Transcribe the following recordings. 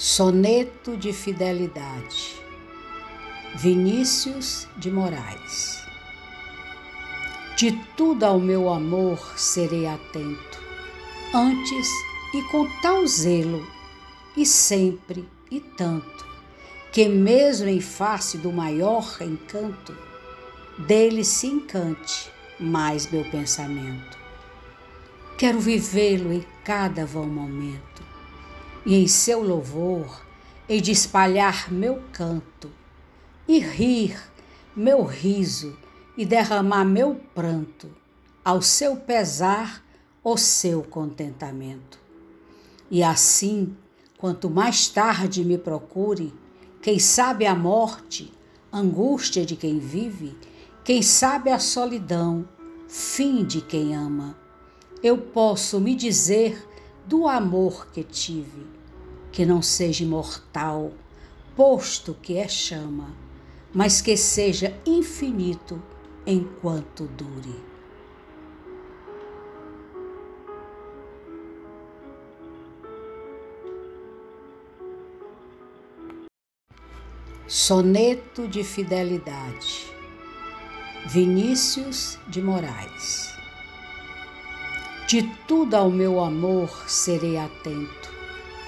Soneto de Fidelidade Vinícius de Moraes De tudo ao meu amor serei atento, antes e com tal zelo, e sempre e tanto, que mesmo em face do maior encanto, dele se encante mais meu pensamento. Quero vivê-lo em cada vão momento e em seu louvor hei de espalhar meu canto, e rir meu riso, e derramar meu pranto, ao seu pesar, o seu contentamento. E assim, quanto mais tarde me procure, quem sabe a morte, angústia de quem vive, quem sabe a solidão, fim de quem ama, eu posso me dizer do amor que tive que não seja imortal, posto que é chama, mas que seja infinito enquanto dure. Soneto de Fidelidade Vinícius de Moraes De tudo ao meu amor serei atento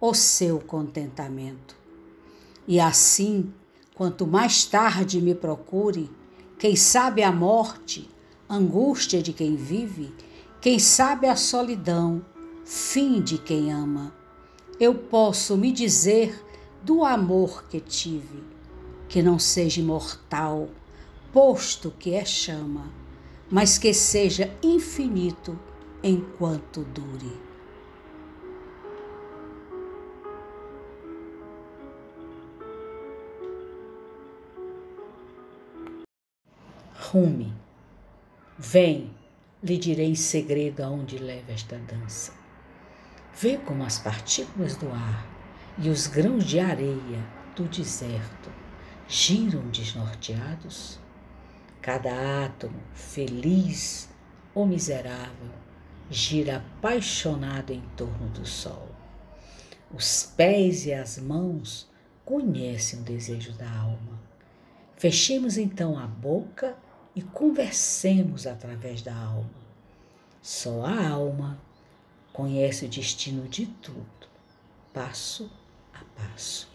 o seu contentamento. E assim, quanto mais tarde me procure, quem sabe a morte, angústia de quem vive, quem sabe a solidão, fim de quem ama, eu posso me dizer do amor que tive, que não seja imortal, posto que é chama, mas que seja infinito enquanto dure. Rume, vem, lhe direi em segredo aonde leva esta dança. Vê como as partículas do ar e os grãos de areia do deserto giram desnorteados. Cada átomo, feliz ou miserável, gira apaixonado em torno do sol. Os pés e as mãos conhecem o desejo da alma. Fechemos então a boca e conversemos através da alma. Só a alma conhece o destino de tudo, passo a passo.